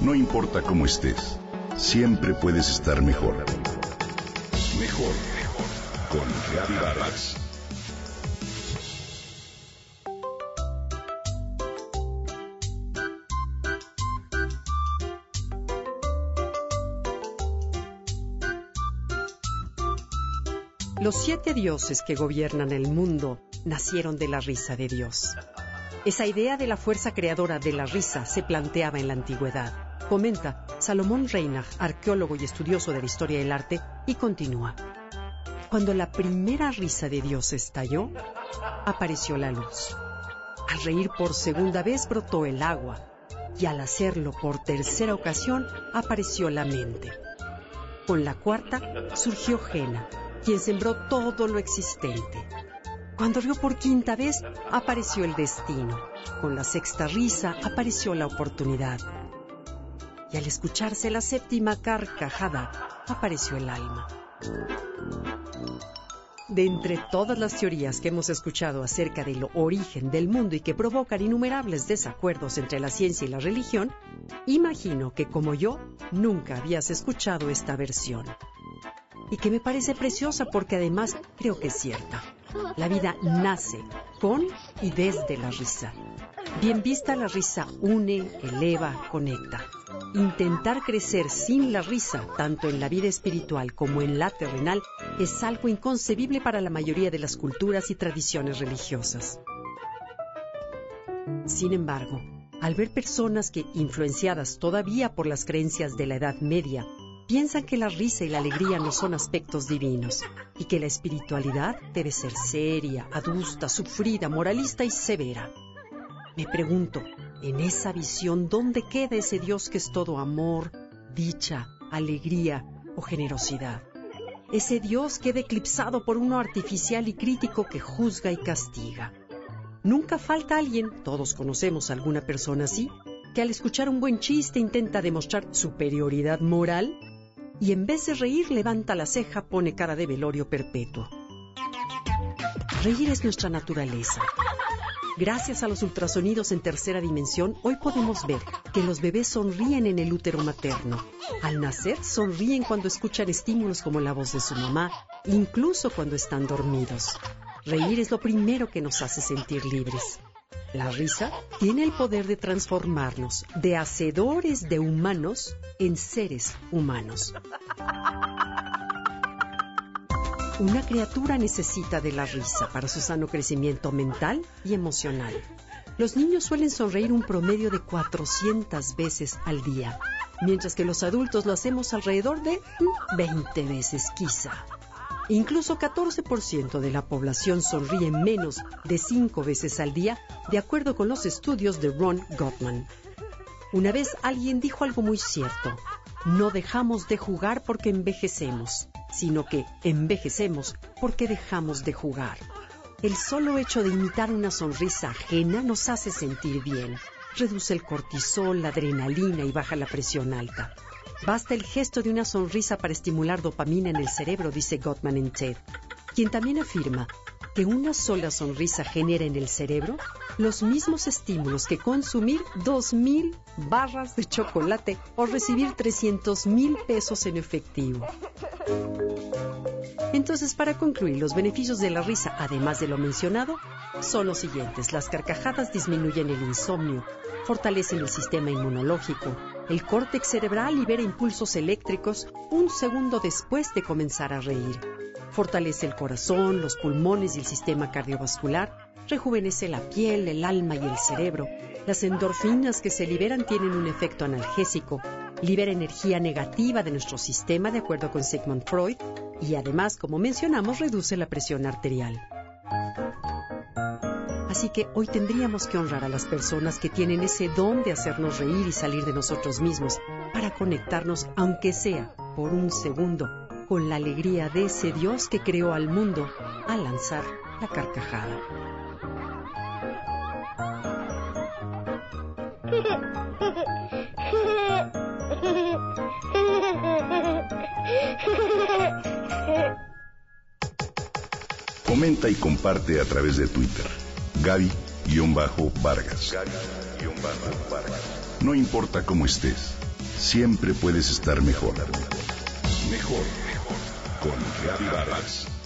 No importa cómo estés, siempre puedes estar mejor. Mejor, mejor. Con Reavivadas. Los siete dioses que gobiernan el mundo nacieron de la risa de Dios. Esa idea de la fuerza creadora de la risa se planteaba en la antigüedad. Comenta Salomón Reinach, arqueólogo y estudioso de la historia del arte, y continúa. Cuando la primera risa de Dios estalló, apareció la luz. Al reír por segunda vez brotó el agua y al hacerlo por tercera ocasión apareció la mente. Con la cuarta surgió Jena, quien sembró todo lo existente. Cuando rió por quinta vez, apareció el destino. Con la sexta risa, apareció la oportunidad. Y al escucharse la séptima carcajada, apareció el alma. De entre todas las teorías que hemos escuchado acerca del origen del mundo y que provocan innumerables desacuerdos entre la ciencia y la religión, imagino que como yo nunca habías escuchado esta versión. Y que me parece preciosa porque además creo que es cierta. La vida nace con y desde la risa. Bien vista la risa une, eleva, conecta. Intentar crecer sin la risa, tanto en la vida espiritual como en la terrenal, es algo inconcebible para la mayoría de las culturas y tradiciones religiosas. Sin embargo, al ver personas que, influenciadas todavía por las creencias de la Edad Media, piensan que la risa y la alegría no son aspectos divinos y que la espiritualidad debe ser seria, adusta, sufrida, moralista y severa. Me pregunto, en esa visión, ¿dónde queda ese Dios que es todo amor, dicha, alegría o generosidad? Ese Dios queda eclipsado por uno artificial y crítico que juzga y castiga. Nunca falta alguien, todos conocemos a alguna persona así, que al escuchar un buen chiste intenta demostrar superioridad moral y en vez de reír levanta la ceja, pone cara de velorio perpetuo. Reír es nuestra naturaleza. Gracias a los ultrasonidos en tercera dimensión, hoy podemos ver que los bebés sonríen en el útero materno. Al nacer, sonríen cuando escuchan estímulos como la voz de su mamá, incluso cuando están dormidos. Reír es lo primero que nos hace sentir libres. La risa tiene el poder de transformarnos de hacedores de humanos en seres humanos. Una criatura necesita de la risa para su sano crecimiento mental y emocional. Los niños suelen sonreír un promedio de 400 veces al día, mientras que los adultos lo hacemos alrededor de 20 veces quizá. Incluso 14% de la población sonríe menos de 5 veces al día, de acuerdo con los estudios de Ron Gottman. Una vez alguien dijo algo muy cierto. No dejamos de jugar porque envejecemos, sino que envejecemos porque dejamos de jugar. El solo hecho de imitar una sonrisa ajena nos hace sentir bien. Reduce el cortisol, la adrenalina y baja la presión alta. Basta el gesto de una sonrisa para estimular dopamina en el cerebro, dice Gottman en TED, quien también afirma que una sola sonrisa genera en el cerebro los mismos estímulos que consumir 2.000 barras de chocolate o recibir 300.000 pesos en efectivo. Entonces, para concluir, los beneficios de la risa, además de lo mencionado, son los siguientes. Las carcajadas disminuyen el insomnio, fortalecen el sistema inmunológico, el córtex cerebral libera impulsos eléctricos un segundo después de comenzar a reír. Fortalece el corazón, los pulmones y el sistema cardiovascular. Rejuvenece la piel, el alma y el cerebro. Las endorfinas que se liberan tienen un efecto analgésico. Libera energía negativa de nuestro sistema, de acuerdo con Sigmund Freud. Y además, como mencionamos, reduce la presión arterial. Así que hoy tendríamos que honrar a las personas que tienen ese don de hacernos reír y salir de nosotros mismos para conectarnos, aunque sea por un segundo, con la alegría de ese Dios que creó al mundo al lanzar la carcajada. Comenta y comparte a través de Twitter. Gaby-Vargas. Gaby-Vargas. No importa cómo estés, siempre puedes estar mejor. Mejor, Con Reavivadas.